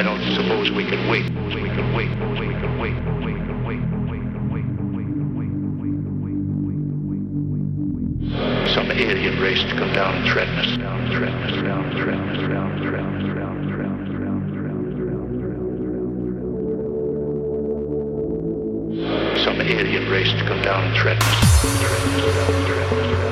I don't suppose we can wait, we can wait, we can wait, we can wait. Some alien race to come down and threaten us, down, threaten us, down, threaten us, down, threaten us, down, threaten us, down, threaten us, down, threaten us. Some alien race to come down and threaten us, threaten us, threaten us, threaten us,